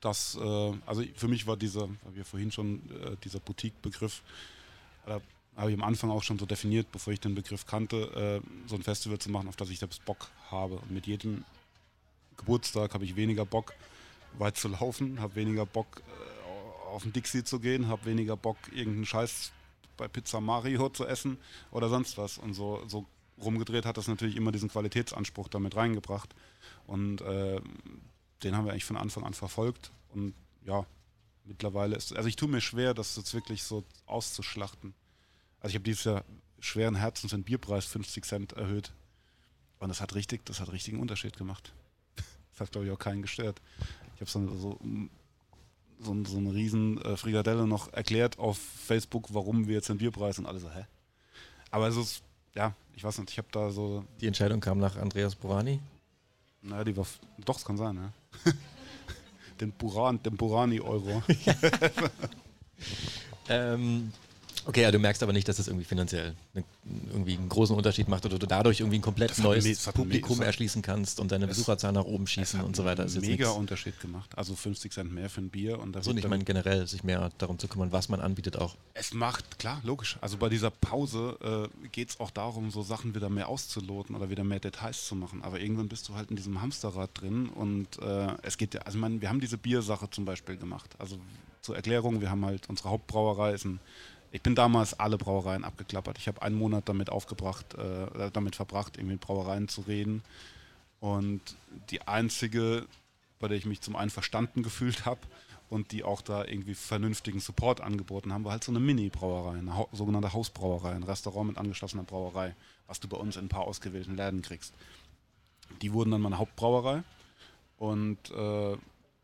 das, äh, also für mich war dieser, wie wir vorhin schon, äh, dieser Boutique-Begriff, da habe ich am Anfang auch schon so definiert, bevor ich den Begriff kannte, äh, so ein Festival zu machen, auf das ich selbst Bock habe. Und mit jedem Geburtstag habe ich weniger Bock, weit zu laufen, habe weniger Bock, äh, auf den Dixie zu gehen, habe weniger Bock, irgendeinen Scheiß bei Pizza Mario zu essen oder sonst was. Und so, so rumgedreht hat das natürlich immer diesen Qualitätsanspruch damit reingebracht. Und äh, den haben wir eigentlich von Anfang an verfolgt. Und ja, mittlerweile ist, also ich tue mir schwer, das jetzt wirklich so auszuschlachten. Also ich habe dieses Jahr schweren Herzens den Bierpreis 50 Cent erhöht. Und das hat richtig, das hat richtigen Unterschied gemacht. Das hat, glaube ich, auch keinen gestört. Ich habe so, so so, so eine riesen äh, Frikadelle noch erklärt auf Facebook, warum wir jetzt den Bierpreis und alles so, hä? Aber es ist, ja, ich weiß nicht, ich habe da so. Die Entscheidung kam nach Andreas Burani? Naja, die war, doch, es kann sein, ja. den, Buran, den Burani-Euro. ähm, Okay, ja, du merkst aber nicht, dass das irgendwie finanziell irgendwie einen großen Unterschied macht oder du dadurch irgendwie ein komplett neues Publikum erschließen kannst und deine Besucherzahl nach oben schießen und so weiter. Das ist mega Unterschied gemacht. Also 50 Cent mehr für ein Bier und so nicht, ich meine generell sich mehr darum zu kümmern, was man anbietet auch. Es macht, klar, logisch. Also bei dieser Pause äh, geht es auch darum, so Sachen wieder mehr auszuloten oder wieder mehr Details zu machen. Aber irgendwann bist du halt in diesem Hamsterrad drin und äh, es geht ja, also ich meine, wir haben diese Biersache zum Beispiel gemacht. Also zur Erklärung, wir haben halt unsere Hauptbrauerei ist ein ich bin damals alle Brauereien abgeklappert. Ich habe einen Monat damit aufgebracht, äh, damit verbracht, irgendwie mit Brauereien zu reden. Und die einzige, bei der ich mich zum einen verstanden gefühlt habe und die auch da irgendwie vernünftigen Support angeboten haben, war halt so eine Mini-Brauerei, eine ha sogenannte Hausbrauerei, ein Restaurant mit angeschlossener Brauerei, was du bei uns in ein paar ausgewählten Läden kriegst. Die wurden dann meine Hauptbrauerei und äh,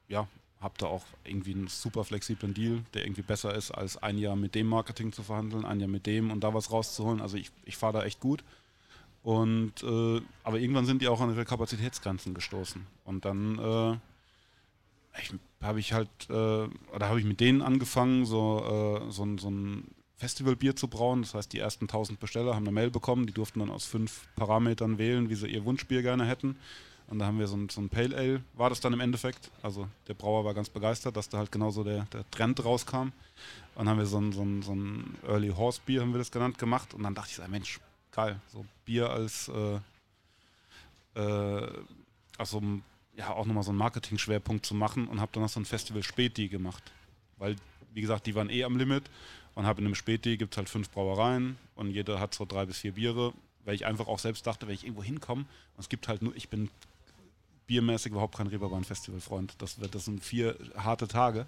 ja, habe da auch irgendwie einen super flexiblen Deal, der irgendwie besser ist, als ein Jahr mit dem Marketing zu verhandeln, ein Jahr mit dem und da was rauszuholen. Also ich, ich fahre da echt gut. Und äh, aber irgendwann sind die auch an ihre Kapazitätsgrenzen gestoßen. Und dann äh, habe ich halt, äh, oder habe ich mit denen angefangen, so, äh, so, so ein Festivalbier zu brauen. Das heißt, die ersten 1000 Besteller haben eine Mail bekommen, die durften dann aus fünf Parametern wählen, wie sie ihr Wunschbier gerne hätten. Und da haben wir so ein, so ein Pale Ale, war das dann im Endeffekt. Also der Brauer war ganz begeistert, dass da halt genauso der, der Trend rauskam. Und dann haben wir so ein, so ein, so ein Early Horse Bier, haben wir das genannt, gemacht. Und dann dachte ich, so, Mensch, geil, so Bier als, äh, äh, also ja, auch nochmal so einen Marketing-Schwerpunkt zu machen und habe dann noch so ein Festival Späti gemacht. Weil, wie gesagt, die waren eh am Limit und habe in einem Späti gibt es halt fünf Brauereien und jeder hat so drei bis vier Biere, weil ich einfach auch selbst dachte, wenn ich irgendwo hinkomme und es gibt halt nur, ich bin biermäßig überhaupt kein Reeperbahn-Festival-Freund. Das, das sind vier harte Tage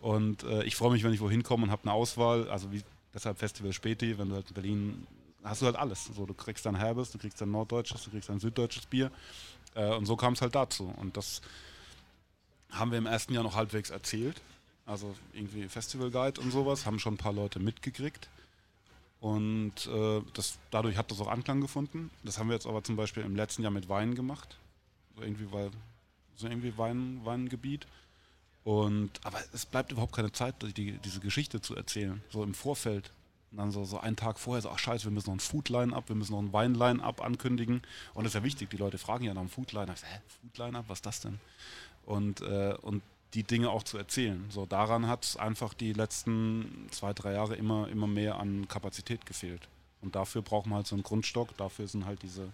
und äh, ich freue mich, wenn ich wohin komme und habe eine Auswahl, also wie, deshalb Festival Späti, wenn du halt in Berlin hast du halt alles. So, du kriegst ein herbes, du kriegst ein norddeutsches, du kriegst ein süddeutsches Bier äh, und so kam es halt dazu und das haben wir im ersten Jahr noch halbwegs erzählt also irgendwie Festival Guide und sowas, haben schon ein paar Leute mitgekriegt. Und äh, das, dadurch hat das auch Anklang gefunden. Das haben wir jetzt aber zum Beispiel im letzten Jahr mit Wein gemacht. So irgendwie, weil, so irgendwie Wein, Weingebiet. Und, aber es bleibt überhaupt keine Zeit, die, diese Geschichte zu erzählen, so im Vorfeld. Und dann so, so einen Tag vorher so, ach scheiße, wir müssen noch ein Foodline-Up, wir müssen noch ein Weinline-Up ankündigen. Und das ist ja wichtig, die Leute fragen ja nach einem Foodline-Up. Hä, Foodline-Up, was ist das denn? Und, äh, und die Dinge auch zu erzählen. So daran hat es einfach die letzten zwei, drei Jahre immer, immer mehr an Kapazität gefehlt. Und dafür brauchen wir halt so einen Grundstock, dafür sind halt diese,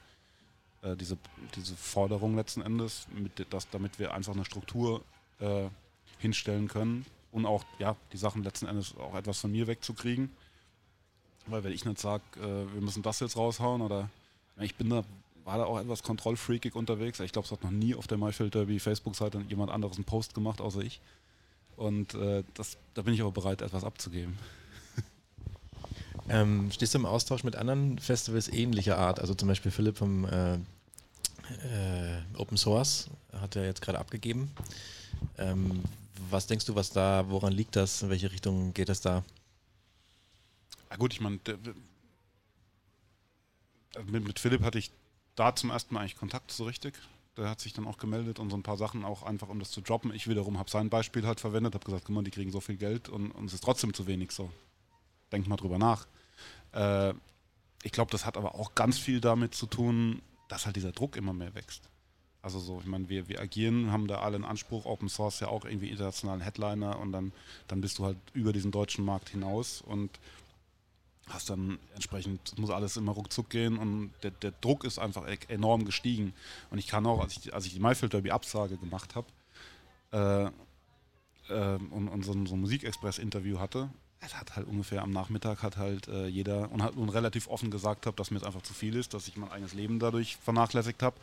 äh, diese, diese Forderungen letzten Endes, mit, dass, damit wir einfach eine Struktur äh, hinstellen können und auch ja, die Sachen letzten Endes auch etwas von mir wegzukriegen. Weil wenn ich nicht sage, äh, wir müssen das jetzt raushauen oder ich bin da war da auch etwas kontrollfreakig unterwegs. Ich glaube, es hat noch nie auf der Maifeld Derby Facebook-Seite jemand anderes einen Post gemacht, außer ich. Und äh, das, da bin ich aber bereit, etwas abzugeben. Ähm, stehst du im Austausch mit anderen Festivals ähnlicher Art? Also zum Beispiel Philipp vom äh, äh, Open Source hat er jetzt gerade abgegeben. Ähm, was denkst du, was da, woran liegt das? In welche Richtung geht es da? Na gut, ich meine, mit, mit Philipp hatte ich da zum ersten Mal eigentlich Kontakt so richtig. Der hat sich dann auch gemeldet und so ein paar Sachen auch einfach, um das zu droppen. Ich wiederum habe sein Beispiel halt verwendet, habe gesagt, guck mal, die kriegen so viel Geld und, und es ist trotzdem zu wenig so. Denk mal drüber nach. Äh, ich glaube, das hat aber auch ganz viel damit zu tun, dass halt dieser Druck immer mehr wächst. Also so, ich meine, wir, wir agieren, haben da alle einen Anspruch, Open Source ja auch irgendwie internationalen Headliner und dann, dann bist du halt über diesen deutschen Markt hinaus und hast dann entsprechend, muss alles immer ruckzuck gehen und der, der Druck ist einfach e-, enorm gestiegen. Und ich kann auch, als ich, als ich die Maifeld Derby Absage gemacht habe äh, äh, und, und so, so ein Musikexpress-Interview hatte, es hat halt ungefähr am Nachmittag hat halt äh, jeder und hat nun relativ offen gesagt habe, dass mir es einfach zu viel ist, dass ich mein eigenes Leben dadurch vernachlässigt habe.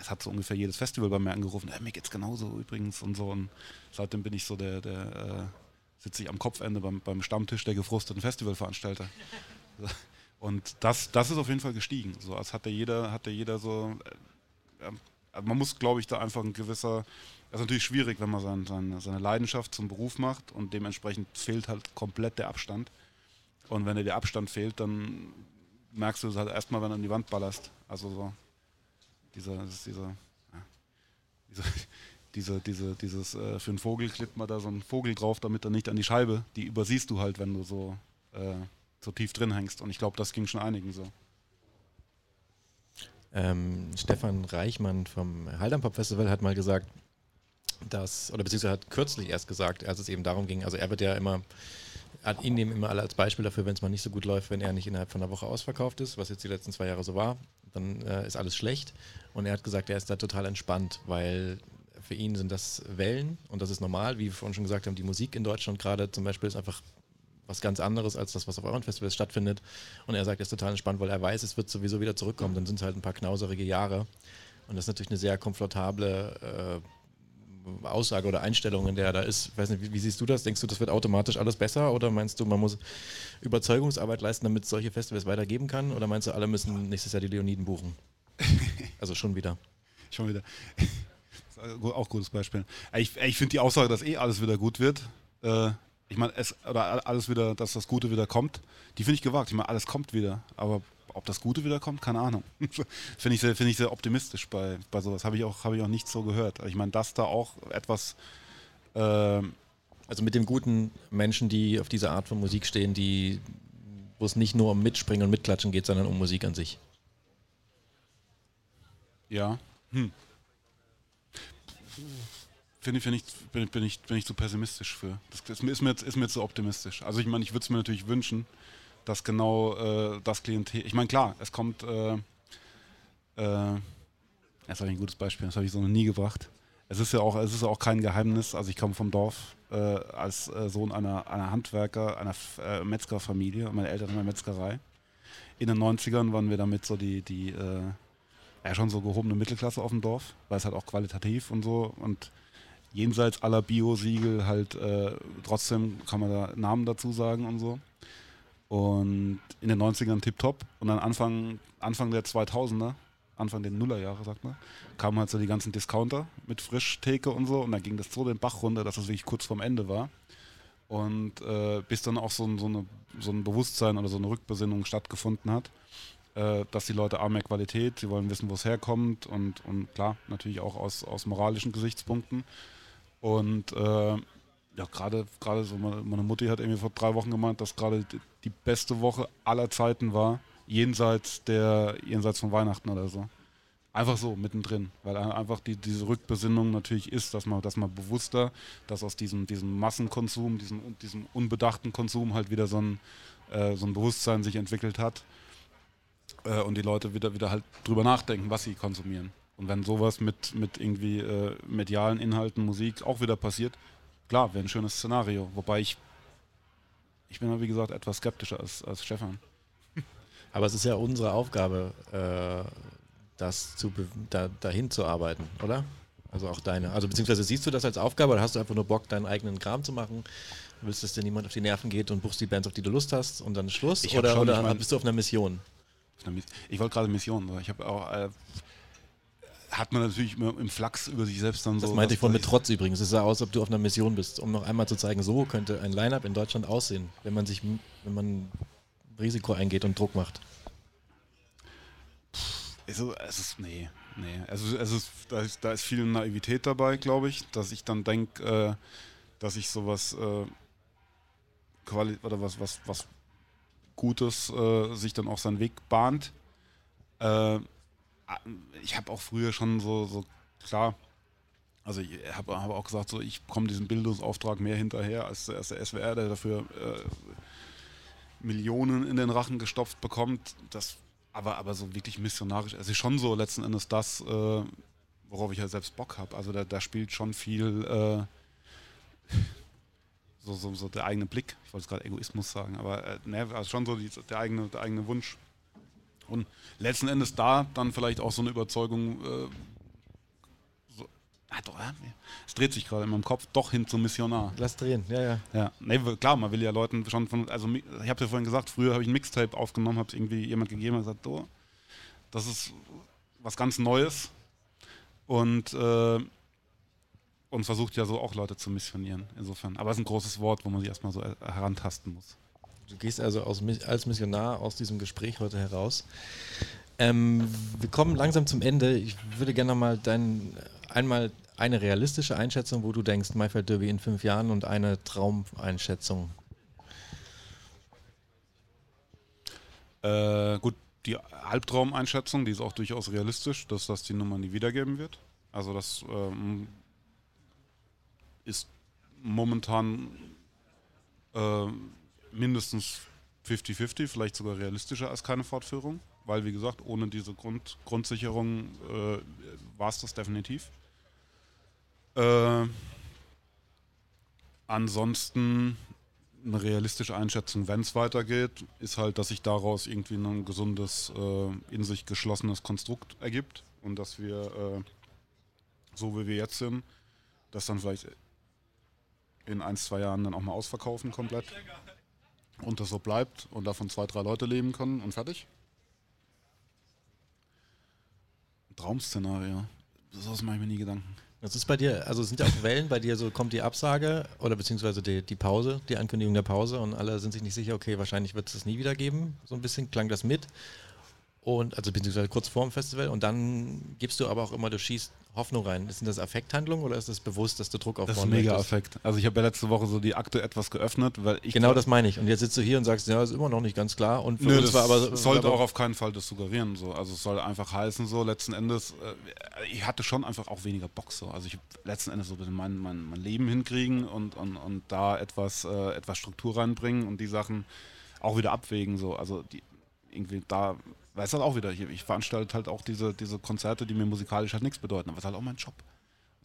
Es hat so ungefähr jedes Festival bei mir angerufen, mir geht's genauso übrigens und so. Und seitdem bin ich so der, der äh, sitze ich am Kopfende beim, beim Stammtisch der gefrusteten Festivalveranstalter. Und das, das ist auf jeden Fall gestiegen. So, als hatte jeder, hatte jeder so. Äh, man muss, glaube ich, da einfach ein gewisser. Das ist natürlich schwierig, wenn man sein, seine, seine Leidenschaft zum Beruf macht und dementsprechend fehlt halt komplett der Abstand. Und wenn dir der Abstand fehlt, dann merkst du es halt erstmal, wenn du an die Wand ballerst. Also so dieser, dieser, ja, dieser diese, diese, dieses, äh, für einen Vogel klippt man da so einen Vogel drauf, damit er nicht an die Scheibe, die übersiehst du halt, wenn du so, äh, so tief drin hängst. Und ich glaube, das ging schon einigen so. Ähm, Stefan Reichmann vom Haldern Pop Festival hat mal gesagt, dass, oder beziehungsweise hat kürzlich erst gesagt, als es eben darum ging, also er wird ja immer, hat ihn nehmen immer alle als Beispiel dafür, wenn es mal nicht so gut läuft, wenn er nicht innerhalb von einer Woche ausverkauft ist, was jetzt die letzten zwei Jahre so war, dann äh, ist alles schlecht. Und er hat gesagt, er ist da total entspannt, weil für ihn sind das Wellen und das ist normal. Wie wir vorhin schon gesagt haben, die Musik in Deutschland gerade zum Beispiel ist einfach was ganz anderes als das, was auf euren Festivals stattfindet. Und er sagt, er ist total entspannt, weil er weiß, es wird sowieso wieder zurückkommen. Dann sind es halt ein paar knauserige Jahre. Und das ist natürlich eine sehr komfortable äh, Aussage oder Einstellung, in der er da ist. Ich weiß nicht, wie, wie, siehst du das? Denkst du, das wird automatisch alles besser? Oder meinst du, man muss Überzeugungsarbeit leisten, damit es solche Festivals weitergeben kann? Oder meinst du, alle müssen nächstes Jahr die Leoniden buchen? Also schon wieder. schon wieder. auch ein gutes Beispiel. Ich, ich finde die Aussage, dass eh alles wieder gut wird, äh, ich meine, es oder alles wieder, dass das Gute wieder kommt, die finde ich gewagt. Ich meine, alles kommt wieder, aber ob das Gute wieder kommt, keine Ahnung. finde ich, sehr, find ich sehr optimistisch bei, bei sowas. Habe ich, auch, hab ich auch nicht so gehört. Ich meine, dass da auch etwas Ähm, Also mit den guten Menschen, die auf diese Art von Musik stehen, die, wo es nicht nur um Mitspringen und Mitklatschen geht, sondern um Musik an sich. ja. Hm. Finde ich, finde ich, bin, ich- bin, ich, bin ich zu pessimistisch für. Das ist mir, ist mir, jetzt- ist mir zu optimistisch. Also ich meine, ich würde es mir natürlich wünschen, dass genau äh, das Klientel. Ich meine, klar, es kommt. Äh, äh, das habe ich ein gutes Beispiel, das habe ich so noch nie gebracht. Es ist ja auch, es ist auch kein Geheimnis. Also ich komme vom Dorf äh, als äh, Sohn einer, einer Handwerker, einer äh, Metzgerfamilie. Meine Eltern haben eine Metzgerei. In den 90ern waren wir damit so die, die äh, ja, schon so gehobene Mittelklasse auf dem Dorf, weil es halt auch qualitativ und so und jenseits aller Bio-Siegel halt äh, trotzdem kann man da Namen dazu sagen und so. Und in den 90ern tipptopp und dann Anfang, Anfang der 2000er, Anfang der Nullerjahre, sagt man, kamen halt so die ganzen Discounter mit Frischtheke und so und dann ging das so den Bach runter, dass es wirklich kurz vorm Ende war. Und äh, bis dann auch so so, eine, so ein Bewusstsein oder so eine Rückbesinnung stattgefunden hat, äh, dass die Leute A mehr Qualität, sie wollen wissen, wo es herkommt und, und klar, natürlich auch aus, aus moralischen Gesichtspunkten. Und äh, ja, gerade gerade so meine, meine Mutti hat irgendwie vor drei Wochen gemeint, dass gerade die, beste Woche aller Zeiten war, jenseits der, jenseits von Weihnachten oder so. Einfach so, mittendrin, weil ein- einfach die, diese Rückbesinnung natürlich ist, dass man, dass man bewusster, dass aus diesem, diesem Massenkonsum, diesem, diesem unbedachten Konsum halt wieder so ein, äh, so ein Bewusstsein sich entwickelt hat äh, und die Leute wieder, wieder halt drüber nachdenken, was sie konsumieren. Und wenn sowas mit, mit irgendwie äh, medialen Inhalten, Musik auch wieder passiert, klar, wäre ein schönes Szenario. Wobei ich, ich bin ja wie gesagt etwas skeptischer als, als Stefan. Aber es ist ja unsere Aufgabe, äh, das zu da, dahin zu arbeiten, oder? Also auch deine. Also beziehungsweise siehst du das als Aufgabe oder hast du einfach nur Bock, deinen eigenen Kram zu machen? Willst, dass dir niemand auf die Nerven geht und buchst die Bands, auf die du Lust hast und dann Schluss? Ich oder schon, oder ich mein- bist du auf einer Mission? Auf einer Miss- Ich wollte gerade Mission, ich habe auch, äh, hat man natürlich immer im Flachs über sich selbst dann so. Das meinte ich vorhin mit Trotz übrigens. Es sah aus, ob du auf einer Mission bist, um noch einmal zu zeigen, so könnte ein Line-Up in Deutschland aussehen, wenn man sich, wenn man Risiko eingeht und Druck macht. Also, es ist, nee, nee. Also, es ist, da, ist, da ist viel Naivität dabei, glaube ich, dass ich dann denke, äh, dass ich sowas, äh, Quali oder was, was, was Gutes äh, sich dann auch seinen Weg bahnt. Äh, ich habe auch früher schon so, so klar, also ich habe hab auch gesagt, so ich komme diesem Bildungsauftrag mehr hinterher als, als der SWR, der dafür äh, Millionen in den Rachen gestopft bekommt. Das, aber, aber so wirklich missionarisch, ist schon so letzten Endes das, äh, worauf ich ja selbst Bock habe. Also da, da spielt schon viel äh, so, so, so der eigene Blick, ich wollte es gerade Egoismus sagen, aber äh, ne, also schon so die, der, eigene, der eigene Wunsch. Und letzten Endes da dann vielleicht auch so eine Überzeugung, äh, so, ah, doch, ja, es dreht sich gerade in meinem Kopf, doch hin zum Missionar. Lass drehen, ja, ja. Ja, nee, klar, man will ja Leuten schon von, also ich habe ja vorhin gesagt, früher habe ich ein Mixtape aufgenommen, habe es irgendwie jemand gegeben und gesagt, oh, das ist was ganz Neues und äh, und versucht ja so auch Leute zu missionieren, insofern. Aber es ist ein großes Wort, wo man sich erstmal so äh, herantasten muss. Du gehst also aus, als Missionar aus diesem Gespräch heute heraus. Ähm, wir kommen langsam zum Ende. Ich würde gerne mal dein, einmal eine realistische Einschätzung, wo du denkst, Maifeld Derby in fünf Jahren und eine Traumeinschätzung. Äh, gut, die Halbtraumeinschätzung, die ist auch durchaus realistisch, dass das die Nummer nie wiedergeben wird. Also das ähm, ist momentan äh, mindestens 50-50, vielleicht sogar realistischer als keine Fortführung, weil wie gesagt, ohne diese Grund, Grundsicherung äh, war es das definitiv. Äh, ansonsten eine realistische Einschätzung, wenn es weitergeht, ist halt, dass sich daraus irgendwie ein gesundes, äh, in sich geschlossenes Konstrukt ergibt und dass wir, äh, so wie wir jetzt sind, das dann vielleicht in ein, zwei Jahren dann auch mal ausverkaufen komplett und das so bleibt und davon zwei, drei Leute leben können und fertig. Traumszenario. Das mache ich mir nie Gedanken. Das ist bei dir, also sind ja auch Wellen, bei dir so kommt die Absage oder beziehungsweise die, die Pause, die Ankündigung der Pause und alle sind sich nicht sicher, okay, wahrscheinlich wird es das nie wieder geben. So ein bisschen klang das mit. Und also beziehungsweise kurz vor dem Festival und dann gibst du aber auch immer, du schießt Hoffnung rein. Sind das Affekthandlungen oder ist das bewusst, dass du Druck aufbauen Das ist mega Affekt. Also ich habe ja letzte Woche so die Akte etwas geöffnet, weil ich genau das meine ich. Und jetzt sitzt du hier und sagst, ja, ist immer noch nicht ganz klar. Und für Nö, uns war aber sollte aber auch auf keinen Fall das suggerieren. So. Also es soll einfach heißen so. Letzten Endes, äh, ich hatte schon einfach auch weniger Bock so. Also ich letzten Endes so ein bisschen mein, mein, mein Leben hinkriegen und, und, und da etwas, äh, etwas Struktur reinbringen und die Sachen auch wieder abwägen so. Also die, irgendwie da weiß das auch wieder. Ich, ich veranstalte halt auch diese, diese Konzerte, die mir musikalisch halt nichts bedeuten, aber es ist halt auch mein Job.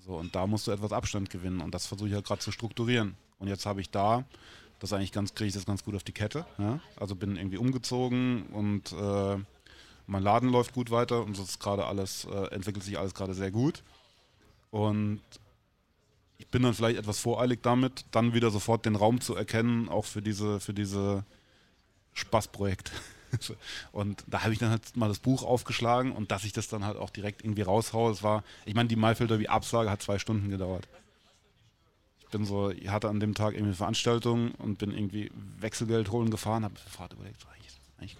So, und da musst du etwas Abstand gewinnen und das versuche ich halt gerade zu strukturieren. Und jetzt habe ich da, das eigentlich ganz, kriege ich das ganz gut auf die Kette. Ja? Also bin irgendwie umgezogen und äh, mein Laden läuft gut weiter und es ist gerade alles, äh, entwickelt sich alles gerade sehr gut. Und ich bin dann vielleicht etwas voreilig damit, dann wieder sofort den Raum zu erkennen, auch für diese, für diese Spaßprojekte. und da habe ich dann halt mal das Buch aufgeschlagen und dass ich das dann halt auch direkt irgendwie raushaue, es war, ich meine, die Maifeld Derby Absage hat zwei Stunden gedauert. Ich bin so, ich hatte an dem Tag irgendwie eine Veranstaltung und bin irgendwie Wechselgeld holen gefahren, habe sofort überlegt, so, eigentlich, eigentlich,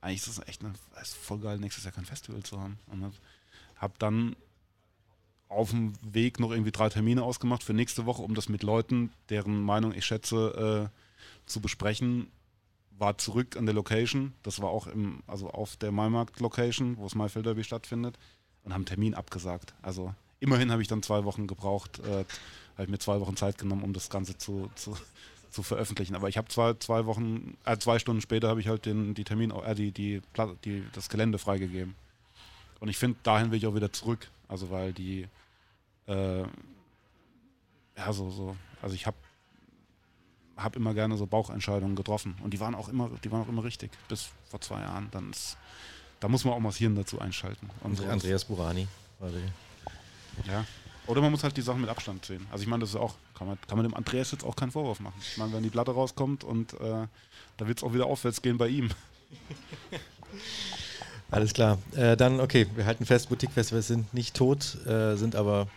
eigentlich ist das echt eine, ist voll geil, nächstes Jahr kein Festival zu haben. Und habe dann auf dem Weg noch irgendwie drei Termine ausgemacht für nächste Woche, um das mit Leuten, deren Meinung ich schätze, äh, zu besprechen war zurück an der Location. Das war auch im, also auf der Maimarkt-Location, wo das Maifeld Derby stattfindet, und haben Termin abgesagt. Also immerhin habe ich dann zwei Wochen gebraucht, äh, habe ich mir zwei Wochen Zeit genommen, um das Ganze zu, zu, zu veröffentlichen. Aber ich habe zwei, zwei Wochen, äh, zwei Stunden später habe ich halt den, die Termin, äh, die, die, die, das Gelände freigegeben. Und ich finde, dahin will ich auch wieder zurück. Also weil die, äh, ja, so, so, also ich habe habe immer gerne so Bauchentscheidungen getroffen. Und die waren auch immer, die waren auch immer richtig, bis vor zwei Jahren. Dann ist, da muss man auch mal das Hirn dazu einschalten. Und Andreas Burani Ja. Oder man muss halt die Sachen mit Abstand sehen. Also ich meine, das ist auch, kann man, kann man dem Andreas jetzt auch keinen Vorwurf machen. Ich meine, wenn die Platte rauskommt und äh, da wird es auch wieder aufwärts gehen bei ihm. Alles klar. Äh, dann, okay, wir halten fest, Boutique-Festivals sind nicht tot, äh, sind aber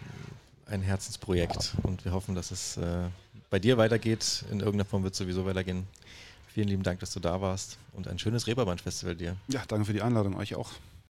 ein Herzensprojekt und wir hoffen, dass es äh, bei dir weitergeht. In irgendeiner Form wird es sowieso weitergehen. Vielen lieben Dank, dass du da warst und ein schönes Reeperbahn-Festival dir. Ja, danke für die Einladung, euch auch.